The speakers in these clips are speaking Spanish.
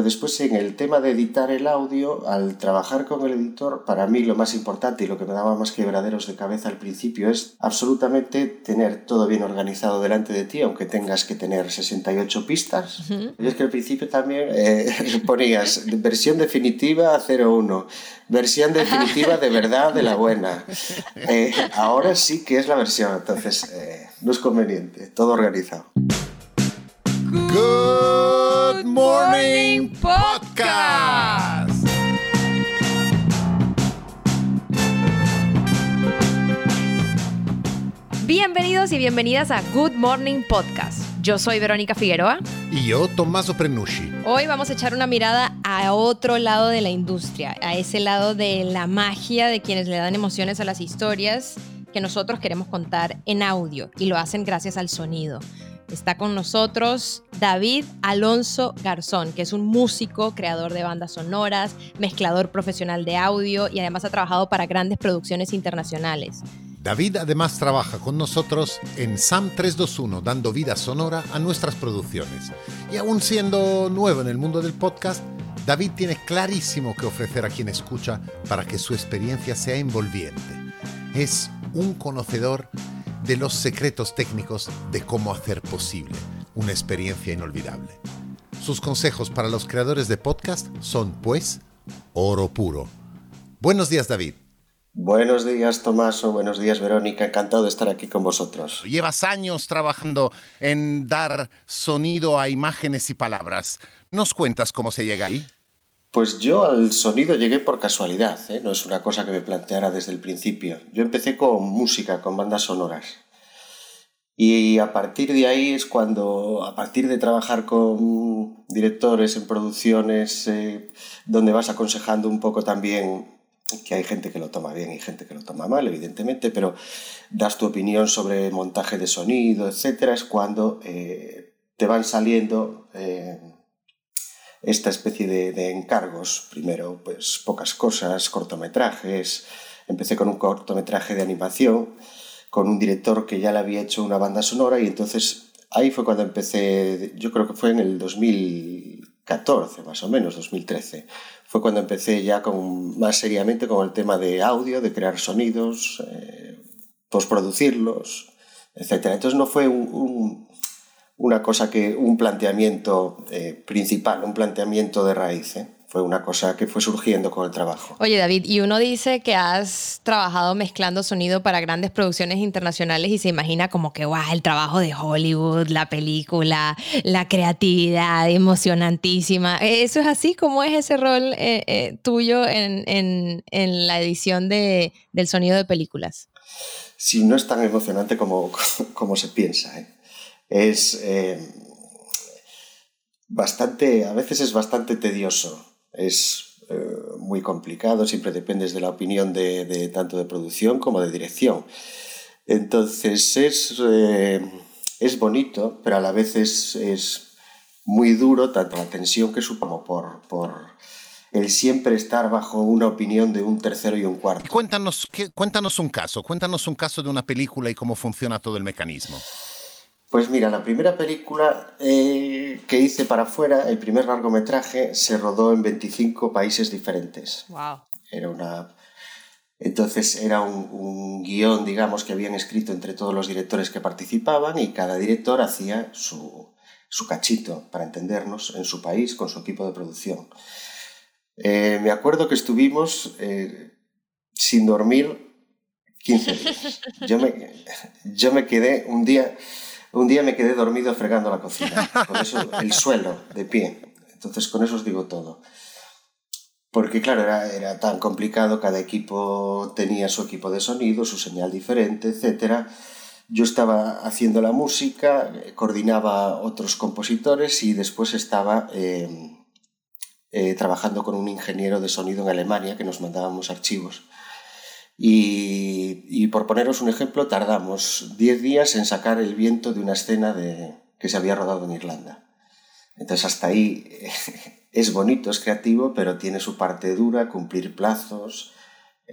Pero después en el tema de editar el audio, al trabajar con el editor, para mí lo más importante y lo que me daba más quebraderos de cabeza al principio es absolutamente tener todo bien organizado delante de ti, aunque tengas que tener 68 pistas. Y es que al principio también eh, ponías versión definitiva 01, versión definitiva de verdad de la buena. Eh, ahora sí que es la versión, entonces eh, no es conveniente, todo organizado. Good Morning Podcast. Bienvenidos y bienvenidas a Good Morning Podcast. Yo soy Verónica Figueroa. Y yo, Tommaso Prenucci. Hoy vamos a echar una mirada a otro lado de la industria, a ese lado de la magia de quienes le dan emociones a las historias que nosotros queremos contar en audio y lo hacen gracias al sonido. Está con nosotros David Alonso Garzón, que es un músico, creador de bandas sonoras, mezclador profesional de audio y además ha trabajado para grandes producciones internacionales. David además trabaja con nosotros en SAM 321, dando vida sonora a nuestras producciones. Y aún siendo nuevo en el mundo del podcast, David tiene clarísimo que ofrecer a quien escucha para que su experiencia sea envolviente. Es un conocedor de los secretos técnicos de cómo hacer posible una experiencia inolvidable. Sus consejos para los creadores de podcast son, pues, oro puro. Buenos días, David. Buenos días, Tomaso. Buenos días, Verónica. Encantado de estar aquí con vosotros. Llevas años trabajando en dar sonido a imágenes y palabras. ¿Nos cuentas cómo se llega ahí? Pues yo al sonido llegué por casualidad, ¿eh? no es una cosa que me planteara desde el principio. Yo empecé con música, con bandas sonoras. Y a partir de ahí es cuando, a partir de trabajar con directores en producciones, eh, donde vas aconsejando un poco también que hay gente que lo toma bien y gente que lo toma mal, evidentemente, pero das tu opinión sobre montaje de sonido, etcétera, es cuando eh, te van saliendo esta especie de, encargos. Primero, pues pocas cosas, cortometrajes. Empecé con un cortometraje de animación con un director que ya le había hecho una banda sonora y entonces ahí fue cuando empecé, yo creo que fue en el 2014 más o menos, 2013. Fue cuando empecé ya con, más seriamente con el tema de audio, de crear sonidos, eh, postproducirlos, etc. Entonces no fue un una cosa que, un planteamiento eh, principal, un planteamiento de raíz. ¿eh? Fue una cosa que fue surgiendo con el trabajo. Oye, David, y uno dice que has trabajado mezclando sonido para grandes producciones internacionales y se imagina como que, guau, el trabajo de Hollywood, la película, la creatividad emocionantísima. ¿Eso es así? ¿Cómo es ese rol eh, tuyo en, en, en, la edición de, del sonido de películas? Sí, no es tan emocionante como, como se piensa. ¿eh? Es eh, bastante, a veces es bastante tedioso, es eh, muy complicado, siempre dependes de la opinión de, tanto de producción como de dirección. Entonces es, eh, es bonito, pero a la vez es, es, muy duro, tanto la tensión que supongo por, por el siempre estar bajo una opinión de un tercero y un cuarto. Cuéntanos, cuéntanos un caso, cuéntanos un caso de una película y cómo funciona todo el mecanismo. Pues mira, la primera película eh, que hice para afuera, el primer largometraje, se rodó en 25 países diferentes. Wow. Era una. Entonces era un, un, guion, digamos, que habían escrito entre todos los directores que participaban y cada director hacía su, su cachito, para entendernos, en su país con su equipo de producción. Eh, me acuerdo que estuvimos eh, sin dormir 15 días. Yo me, yo me quedé un día un día me quedé dormido fregando la cocina, con eso, el suelo, de pie. Entonces con eso os digo todo. Porque claro, era, era tan complicado, cada equipo tenía su equipo de sonido, su señal diferente, etc. Yo estaba haciendo la música, coordinaba otros compositores y después estaba eh, eh, trabajando con un ingeniero de sonido en Alemania que nos mandábamos archivos. Y, por poneros un ejemplo, tardamos 10 días en sacar el viento de una escena de, que se había rodado en Irlanda. Entonces hasta ahí es bonito, es creativo, pero tiene su parte dura, cumplir plazos,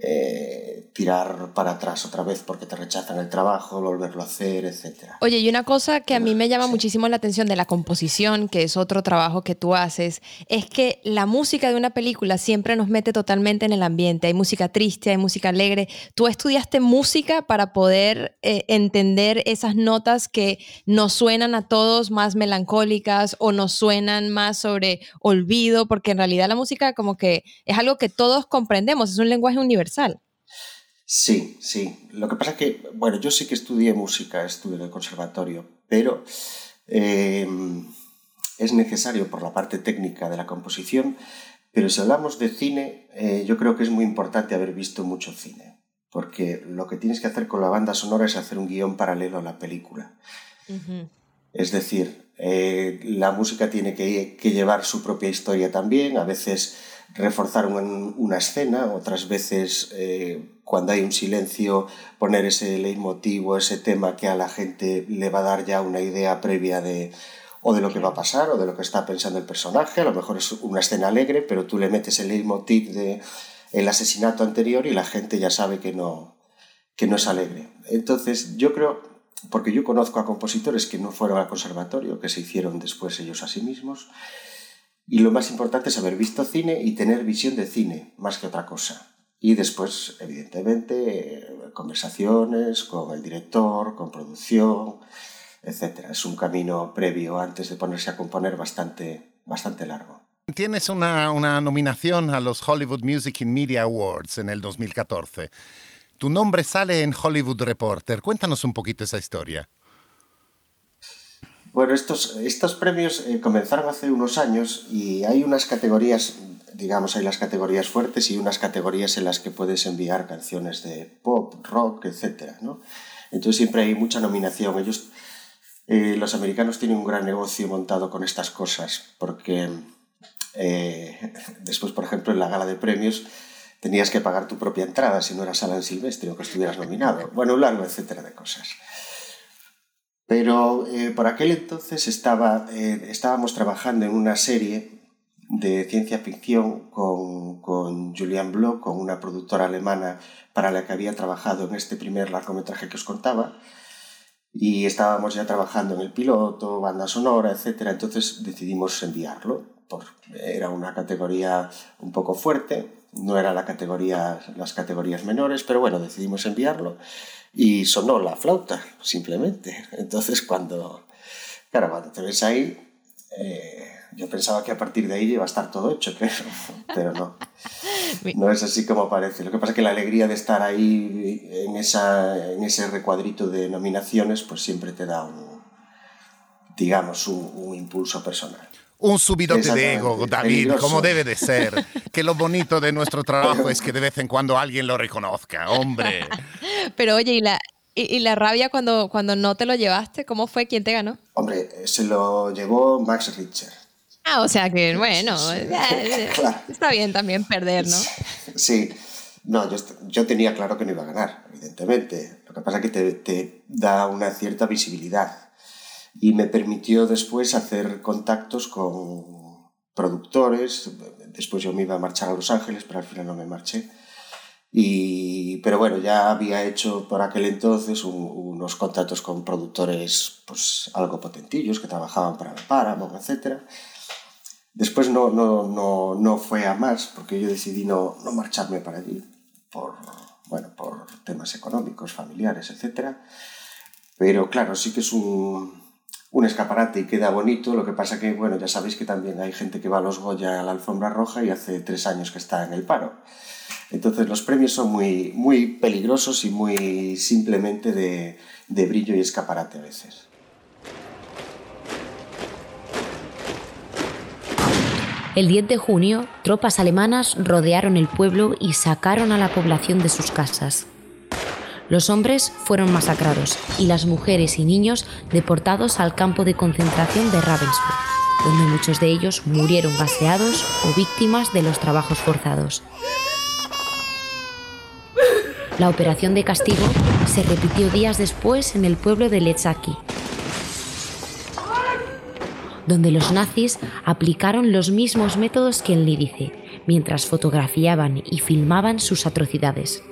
eh, tirar para atrás otra vez porque te rechazan el trabajo, volverlo a hacer, etc. Oye, y una cosa que a mí me llama muchísimo la atención de la composición, que es otro trabajo que tú haces, es que la música de una película siempre nos mete totalmente en el ambiente. Hay música triste, hay música alegre. Tú estudiaste música para poder eh, entender esas notas que nos suenan a todos más melancólicas o nos suenan más sobre olvido, porque en realidad la música como que es algo que todos comprendemos, es un lenguaje universal. Sí, sí. Lo que pasa es que, bueno, yo sí que estudié música, estudié en el conservatorio, pero em, es necesario por la parte técnica de la composición, pero si hablamos de cine, eh, yo creo que es muy importante haber visto mucho cine, porque lo que tienes que hacer con la banda sonora es hacer un guion paralelo a la película. Es decir, eh, la música tiene que, que llevar su propia historia también, a veces reforzar una escena, otras veces eh, cuando hay un silencio poner ese leitmotiv o ese tema que a la gente le va a dar ya una idea previa de o de lo que va a pasar o de lo que está pensando el personaje, a lo mejor es una escena alegre, pero tú le metes el leitmotiv de el asesinato anterior y la gente ya sabe que no que no es alegre. Entonces, yo creo porque yo conozco a compositores que no fueron al conservatorio, que se hicieron después ellos a sí mismos, y lo más importante es haber visto cine y tener visión de cine, más que otra cosa. Y después, evidentemente, conversaciones con el director, con producción, etc. Es un camino previo antes de ponerse a componer bastante, bastante largo. Tienes una, una nominación a los Hollywood Music and Media Awards en el 2014. Tu nombre sale en Hollywood Reporter. Cuéntanos un poquito esa historia. Bueno, estos, estos premios eh, comenzaron hace unos años y hay unas categorías, digamos, hay las categorías fuertes y unas categorías en las que puedes enviar canciones de pop, rock, etc. ¿no? Entonces siempre hay mucha nominación. Ellos, eh, los americanos tienen un gran negocio montado con estas cosas, porque eh, después, por ejemplo, en la gala de premios tenías que pagar tu propia entrada si no eras Alan Silvestre o que estuvieras nominado. Bueno, un largo etcétera de cosas. Pero eh, por aquel entonces estaba, eh, estábamos trabajando en una serie de ciencia ficción con, con Julian Bloch, con una productora alemana para la que había trabajado en este primer largometraje que os contaba. Y estábamos ya trabajando en el piloto, banda sonora, etc. Entonces decidimos enviarlo. Por, era una categoría un poco fuerte, no era la categoría, las categorías menores, pero bueno, decidimos enviarlo y sonó la flauta, simplemente. Entonces, cuando, claro, cuando te ves ahí, eh, yo pensaba que a partir de ahí iba a estar todo hecho, pero, pero no. No es así como parece. Lo que pasa es que la alegría de estar ahí en, esa, en ese recuadrito de nominaciones, pues siempre te da un, digamos, un impulso personal un subidote de ego, David, como debe de ser. Que lo bonito de nuestro trabajo es que de vez en cuando alguien lo reconozca, hombre. Pero oye, ¿y la, y, la rabia cuando, cuando no te lo llevaste? ¿Cómo fue? ¿Quién te ganó? Hombre, se lo llevó Max Richter. Ah, o sea que, bueno, está bien también perder, ¿no? Sí, no, yo, yo, tenía claro que no iba a ganar, evidentemente. Lo que pasa es que te, te da una cierta visibilidad y me permitió después hacer contactos con productores. Después yo me iba a marchar a Los Ángeles, pero al final no me marché. Y, pero bueno, ya había hecho por aquel entonces unos contactos con productores pues, algo potentillos que trabajaban para la Paramount, etc. Después no, no, no, no fue a más porque yo decidí no, no marcharme para allí por, bueno, por temas económicos, familiares, etc. Pero claro, sí que es un, un escaparate y queda bonito. Lo que pasa que, bueno, ya sabéis que también hay gente que va a los Goya a la alfombra roja y hace tres años que está en el paro. Entonces los premios son muy, muy peligrosos y muy simplemente de, de brillo y escaparate a veces. El 10 de junio, tropas alemanas rodearon el pueblo y sacaron a la población de sus casas. Los hombres fueron masacrados y las mujeres y niños deportados al campo de concentración de Ravensbrück, donde muchos de ellos murieron gaseados o víctimas de los trabajos forzados. La operación de castigo se repitió días después en el pueblo de Lechaki, donde los nazis aplicaron los mismos métodos que en Lídice, mientras fotografiaban y filmaban sus atrocidades.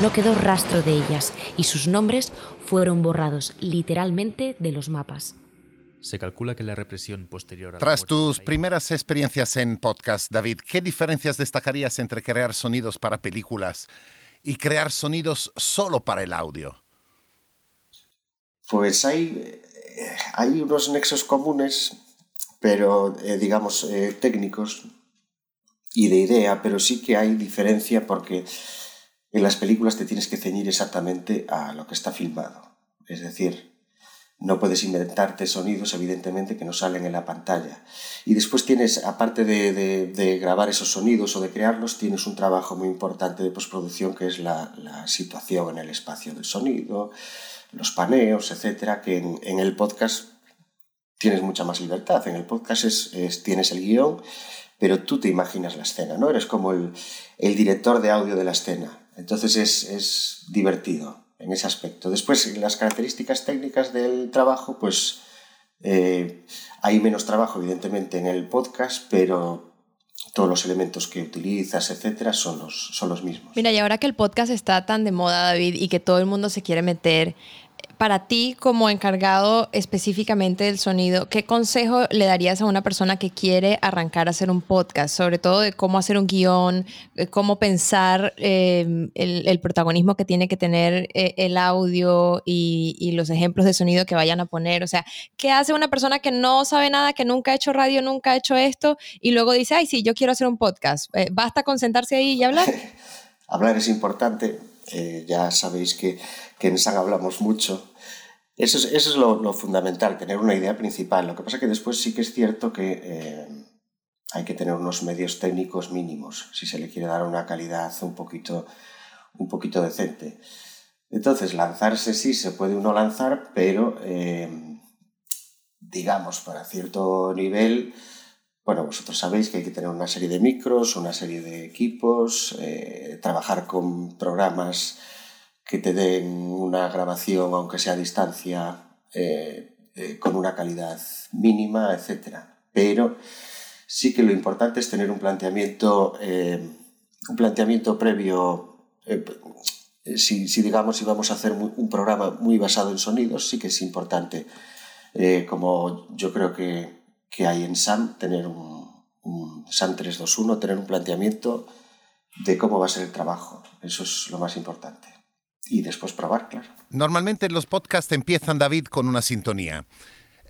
No quedó rastro de ellas y sus nombres fueron borrados literalmente de los mapas. Se calcula que la represión posterior a Tras tus primeras experiencias en podcast, David, ¿qué diferencias destacarías entre crear sonidos para películas y crear sonidos solo para el audio? Pues hay, hay unos nexos comunes, pero eh, digamos eh, técnicos y de idea, pero sí que hay diferencia porque en las películas te tienes que ceñir exactamente a lo que está filmado. Es decir, no puedes inventarte sonidos, evidentemente, que no salen en la pantalla. Y después tienes, aparte de, grabar esos sonidos o de crearlos, tienes un trabajo muy importante de postproducción que es la, situación en el espacio del sonido, los paneos, etcétera, que en, el podcast tienes mucha más libertad. En el podcast es, tienes el guion, pero tú te imaginas la escena, ¿no? Eres como el, el director de audio de la escena. Entonces es, divertido en ese aspecto. Después, las características técnicas del trabajo, pues eh, hay menos trabajo, evidentemente, en el podcast, pero todos los elementos que utilizas, etcétera, son los, son los mismos. Mira, y ahora que el podcast está tan de moda, David, y que todo el mundo se quiere meter para ti como encargado específicamente del sonido, ¿qué consejo le darías a una persona que quiere arrancar a hacer un podcast? Sobre todo de cómo hacer un guion, cómo pensar eh, el, protagonismo que tiene que tener eh, el audio y, los ejemplos de sonido que vayan a poner. O sea, ¿qué hace una persona que no sabe nada, que nunca ha hecho radio, nunca ha hecho esto y luego dice, ay, sí, yo quiero hacer un podcast? Eh, ¿Basta con sentarse ahí y hablar? hablar es importante. ya sabéis que, que en SAG hablamos mucho eso es, lo, fundamental, tener una idea principal. Lo que pasa es que después sí que es cierto que eh, hay que tener unos medios técnicos mínimos si se le quiere dar una calidad un poquito, un poquito decente. Entonces, lanzarse sí se puede uno lanzar, pero eh, digamos, para cierto nivel, bueno, vosotros sabéis que hay que tener una serie de micros, una serie de equipos, eh, trabajar con programas que te den una grabación, aunque sea a distancia, eh, eh, con una calidad mínima, etc. Pero sí que lo importante es tener un planteamiento, eh, un planteamiento previo. Si, si, digamos si vamos a hacer un programa muy basado en sonidos, sí que es importante, como yo creo que, que, hay en SAM, tener un, un SAM 321, tener un planteamiento de cómo va a ser el trabajo. Eso es lo más importante y después probar, claro. Normalmente los podcasts empiezan, David, con una sintonía.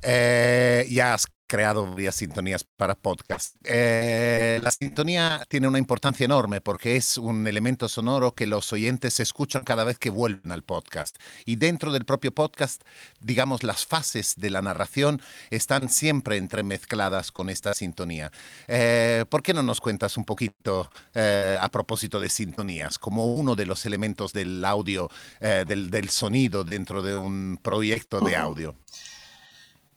Eh, ya creado varias sintonías para podcast. Eh, la sintonía tiene una importancia enorme porque es un elemento sonoro que los oyentes escuchan cada vez que vuelven al podcast. Y dentro del propio podcast, digamos, las fases de la narración están siempre entremezcladas con esta sintonía. Eh, ¿Por qué no nos cuentas un poquito eh, a propósito de sintonías, como uno de los elementos del audio, del, del sonido dentro de un proyecto de audio?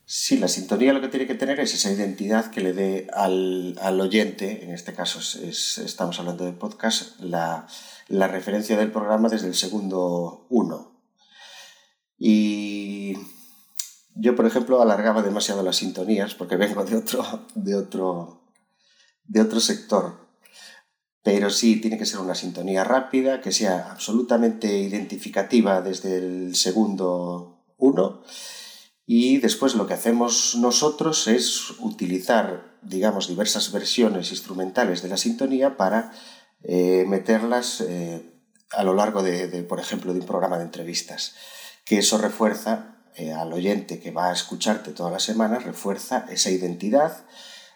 Sí, la sintonía lo que tiene que tener es esa identidad que le dé al, oyente, en este caso estamos hablando de podcast, la, referencia del programa desde el segundo uno. Y yo, por ejemplo, alargaba demasiado las sintonías porque vengo de otro, de otro, de otro sector. Pero sí, tiene que ser una sintonía rápida, que sea absolutamente identificativa desde el segundo uno y después lo que hacemos nosotros es utilizar, digamos, diversas versiones instrumentales de la sintonía para eh, meterlas eh, a lo largo de, por ejemplo, de un programa de entrevistas. Que eso refuerza eh, al oyente que va a escucharte todas las semanas, refuerza esa identidad,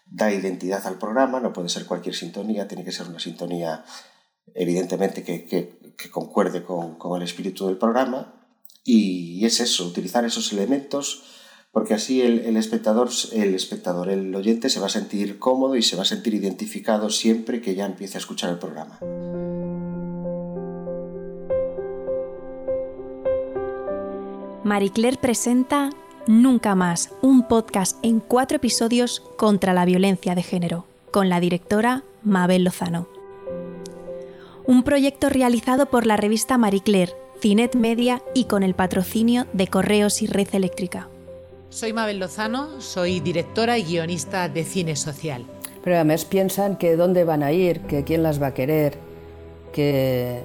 da identidad al programa, no puede ser cualquier sintonía, tiene que ser una sintonía evidentemente que, concuerde con, con el espíritu del programa y es eso, utilizar esos elementos porque así el, espectador, el espectador, el oyente se va a sentir cómodo y se va a sentir identificado siempre que ya empiece a escuchar el programa. Marie Claire presenta Nunca más, un podcast en cuatro episodios contra la violencia de género, con la directora Mabel Lozano. Un proyecto realizado por la revista Marie Claire Cinet Media y con el patrocinio de Correos y Red Eléctrica. Soy Mabel Lozano, soy directora y guionista de Cine Social. Pero además piensan que dónde van a ir, que quién las va a querer, que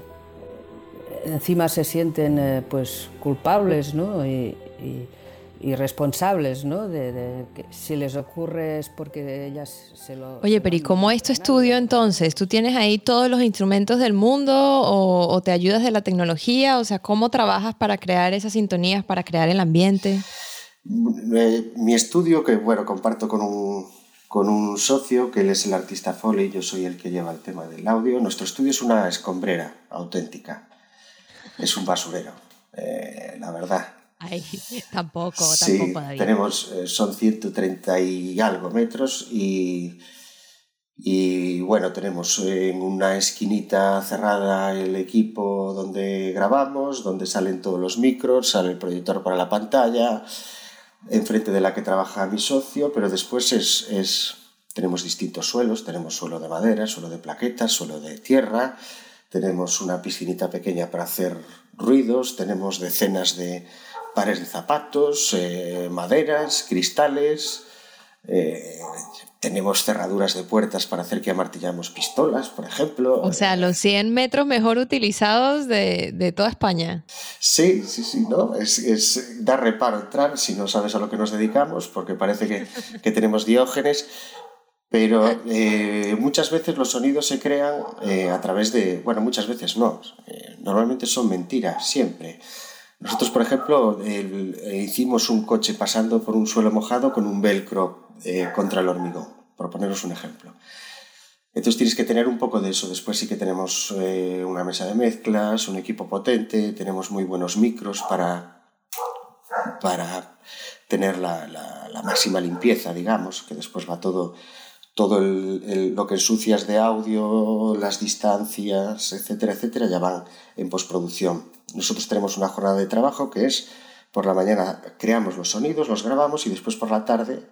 encima se sienten eh, pues culpables ¿no? y, responsables, ¿no? De, que si les ocurre es porque ellas se lo... Oye, pero ¿y cómo es tu estudio entonces? ¿Tú tienes ahí todos los instrumentos del mundo o, o, te ayudas de la tecnología? O sea, ¿cómo trabajas para crear esas sintonías, para crear el ambiente? Eh, mi estudio, que bueno, comparto con un, con un socio, que él es el artista Foley, yo soy el que lleva el tema del audio. Nuestro estudio es una escombrera auténtica es un basurero, eh, la verdad. Ay, tampoco, sí, Tenemos, eh, son 130 y algo metros y, y bueno, tenemos en una esquinita cerrada el equipo donde grabamos, donde salen todos los micros, sale el proyector para la pantalla, enfrente de la que trabaja mi socio, pero después es, es tenemos distintos suelos, tenemos suelo de madera, suelo de plaquetas, suelo de tierra, tenemos una piscinita pequeña para hacer ruidos, tenemos decenas de pares de zapatos, eh, maderas, cristales, eh, tenemos cerraduras de puertas para hacer que amartillamos pistolas, por ejemplo. O sea, los 100 metros mejor utilizados de, toda España. Sí, sí, sí, ¿no? Es, es, dar reparo entrar si no sabes a lo que nos dedicamos, porque parece que, que tenemos diógenes, pero eh, muchas veces los sonidos se crean eh, a través de, bueno, muchas veces no, eh, normalmente son mentiras, siempre. Nosotros, por ejemplo, hicimos un coche pasando por un suelo mojado con un velcro contra el hormigón, por poneros un ejemplo. Entonces tienes que tener un poco de eso. Después sí que tenemos una mesa de mezclas, un equipo potente, tenemos muy buenos micros para, para tener la, la máxima limpieza, digamos, que después va todo todo lo que ensucias de audio, las distancias, etcétera, etcétera, ya van en postproducción. Nosotros tenemos una jornada de trabajo que es por la mañana creamos los sonidos, los grabamos y después por la tarde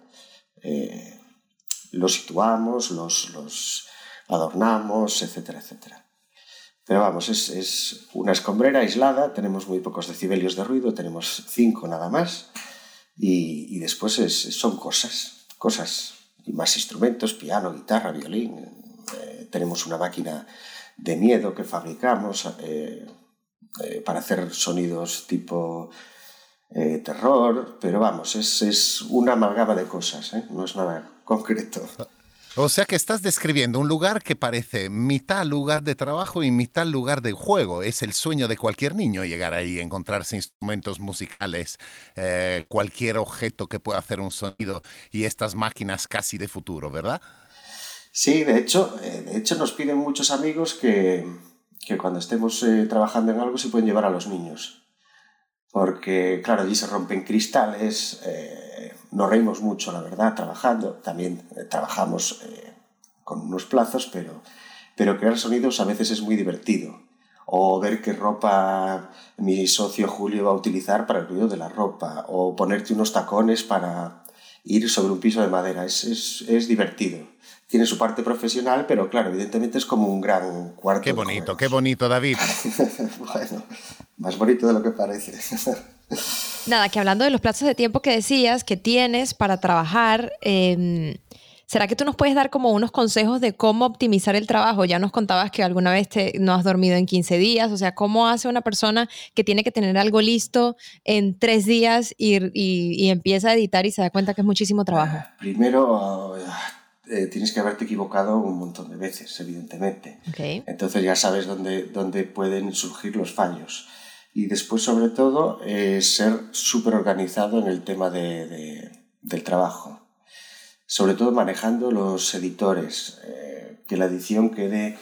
eh, los situamos, los, adornamos, etcétera, etcétera. Pero vamos, es, es, una escombrera aislada, tenemos muy pocos decibelios de ruido, tenemos cinco nada más y, y después es, son cosas, cosas y más instrumentos, piano, guitarra, violín. Eh, tenemos una máquina de miedo que fabricamos eh, eh, para hacer sonidos tipo terror, pero vamos, es, es, una amalgama de cosas, no es nada concreto. O sea que estás describiendo un lugar que parece mitad lugar de trabajo y mitad lugar de juego. Es el sueño de cualquier niño llegar ahí, encontrarse instrumentos musicales, eh, cualquier objeto que pueda hacer un sonido y estas máquinas casi de futuro, ¿verdad? Sí, de hecho, eh, de hecho nos piden muchos amigos que, que cuando estemos eh, trabajando en algo se pueden llevar a los niños. Porque, claro, allí se rompen cristales, nos reímos mucho, la verdad, trabajando. También eh, trabajamos eh, con unos plazos, pero, pero crear sonidos a veces es muy divertido. O ver qué ropa mi socio Julio va a utilizar para el ruido de la ropa. O ponerte unos tacones para ir sobre un piso de madera. Es, es, es divertido. Tiene su parte profesional, pero claro, evidentemente es como un gran cuarto. Qué bonito, qué bonito, David. bueno, más bonito de lo que parece. Nada, que hablando de los plazos de tiempo que decías que tienes para trabajar, em, ¿será que tú nos puedes dar como unos consejos de cómo optimizar el trabajo? Ya nos contabas que alguna vez te, no has dormido en 15 días, o sea, ¿cómo hace una persona que tiene que tener algo listo en tres días y, empieza a editar y se da cuenta que es muchísimo trabajo? Primero... Eh, tienes que haberte equivocado un montón de veces, evidentemente. Entonces ya sabes dónde, dónde pueden surgir los fallos y después sobre todo eh, ser súper organizado en el tema de, del trabajo. Sobre todo manejando los editores, eh, que la edición quede...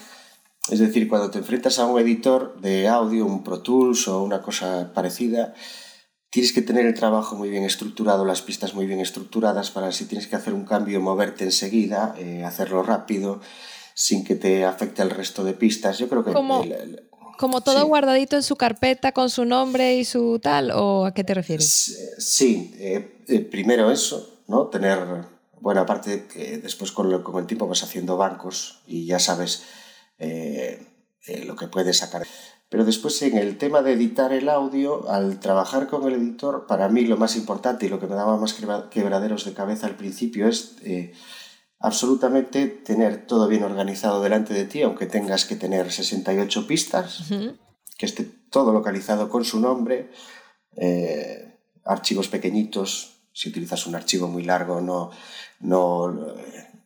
Es decir, cuando te enfrentas a un editor de audio, un Pro Tools o una cosa parecida, tienes que tener el trabajo muy bien estructurado, las pistas muy bien estructuradas para si tienes que hacer un cambio, moverte enseguida, eh, hacerlo rápido, sin que te afecte al resto de pistas. Yo creo que... ¿Como todo guardadito en su carpeta con su nombre y su tal? ¿O a qué te refieres? Sí, eh, eh, primero eso, ¿no? Tener, bueno, aparte que después con, el, con el tiempo vas haciendo bancos y ya sabes eh, lo que puedes sacar. Pero después en el tema de editar el audio, al trabajar con el editor, para mí lo más importante y lo que me daba más quebraderos de cabeza al principio es absolutamente tener todo bien organizado delante de ti, aunque tengas que tener 68 pistas, que esté todo localizado con su nombre, eh, archivos pequeñitos, si utilizas un archivo muy largo no, no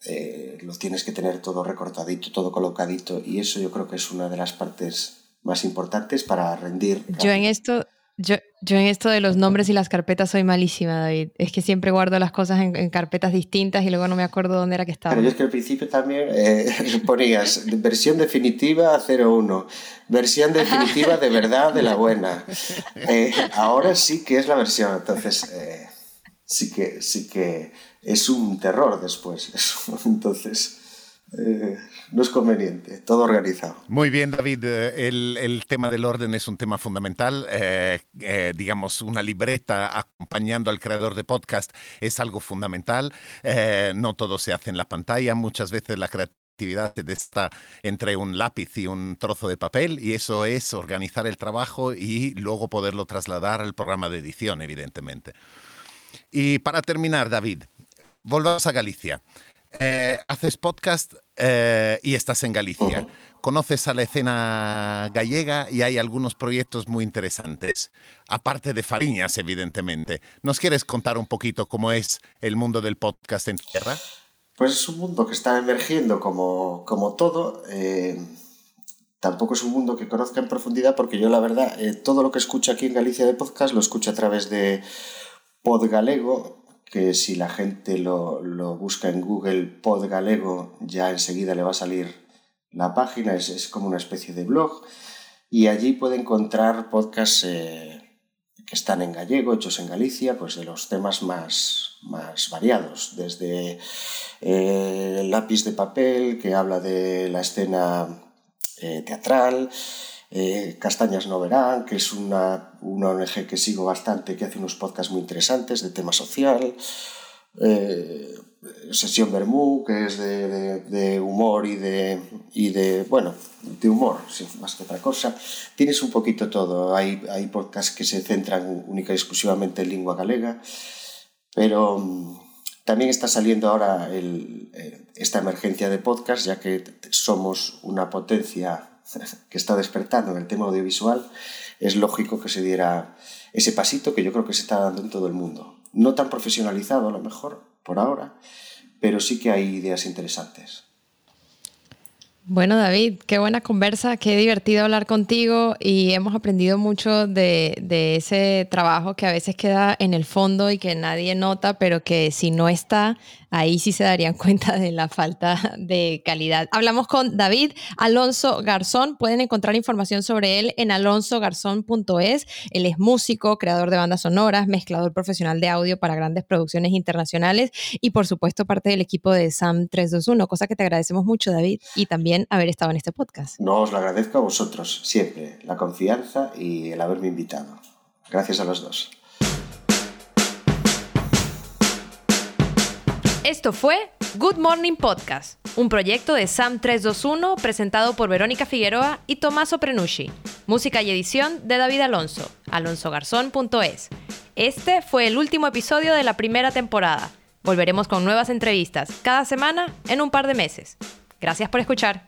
eh, lo tienes que tener todo recortadito, todo colocadito y eso yo creo que es una de las partes más importantes para rendir. Yo en esto yo, yo en esto de los nombres y las carpetas soy malísima, David. Es que siempre guardo las cosas en, carpetas distintas y luego no me acuerdo dónde era que estaba. Pero yo es que al principio también eh, ponías versión definitiva 01, versión definitiva de verdad de la buena. Eh, ahora sí que es la versión, entonces eh, sí, que, sí que es un terror después. Entonces no es conveniente, todo organizado. Muy bien, David. Eh, el, tema del orden es un tema fundamental. Eh, eh, digamos, una libreta acompañando al creador de podcast es algo fundamental. no todo se hace en la pantalla. Muchas veces la creatividad está entre un lápiz y un trozo de papel y eso es organizar el trabajo y luego poderlo trasladar al programa de edición, evidentemente. Y para terminar, David, volvamos a Galicia. Eh, haces podcast eh, y estás en Galicia. Conoces a la escena gallega y hay algunos proyectos muy interesantes, aparte de Fariñas, evidentemente. ¿Nos quieres contar un poquito cómo es el mundo del podcast en tierra? Pues es un mundo que está emergiendo como, como todo. Eh, tampoco es un mundo que conozca en profundidad porque yo la verdad, todo lo que escucho aquí en Galicia de podcast lo escucho a través de Podgalego, que si la gente lo, busca en Google Pod Galego, ya enseguida le va a salir la página, es, como una especie de blog, y allí puede encontrar podcasts eh, que están en gallego, hechos en Galicia, pues de los temas más, más variados, desde eh, el lápiz de papel, que habla de la escena eh, teatral, eh, Castañas no verán, que es una, una, ONG que sigo bastante, que hace unos podcasts muy interesantes de tema social. Eh, Sesión Bermú, que es de, de, humor y de, y de, bueno, de humor, más que otra cosa. Tienes un poquito todo. Hay, hay podcasts que se centran única y exclusivamente en lengua galega, pero mm, también está saliendo ahora el, eh, esta emergencia de podcast, ya que somos una potencia que está despertando en el tema audiovisual, es lógico que se diera ese pasito que yo creo que se está dando en todo el mundo. No tan profesionalizado a lo mejor por ahora, pero sí que hay ideas interesantes. Bueno, David, qué buena conversa, qué divertido hablar contigo y hemos aprendido mucho de, de, ese trabajo que a veces queda en el fondo y que nadie nota, pero que si no está, ahí sí se darían cuenta de la falta de calidad. Hablamos con David Alonso Garzón. Pueden encontrar información sobre él en alonsogarzón.es. Él es músico, creador de bandas sonoras, mezclador profesional de audio para grandes producciones internacionales y, por supuesto, parte del equipo de SAM 321, cosa que te agradecemos mucho, David, y también haber estado en este podcast. No, os lo agradezco a vosotros siempre, la confianza y el haberme invitado. Gracias a los dos. Esto fue Good Morning Podcast, un proyecto de SAM 321 presentado por Verónica Figueroa y Tommaso Prenucci. Música y edición de David Alonso, alonsogarzón.es. Este fue el último episodio de la primera temporada. Volveremos con nuevas entrevistas cada semana en un par de meses. Gracias por escuchar.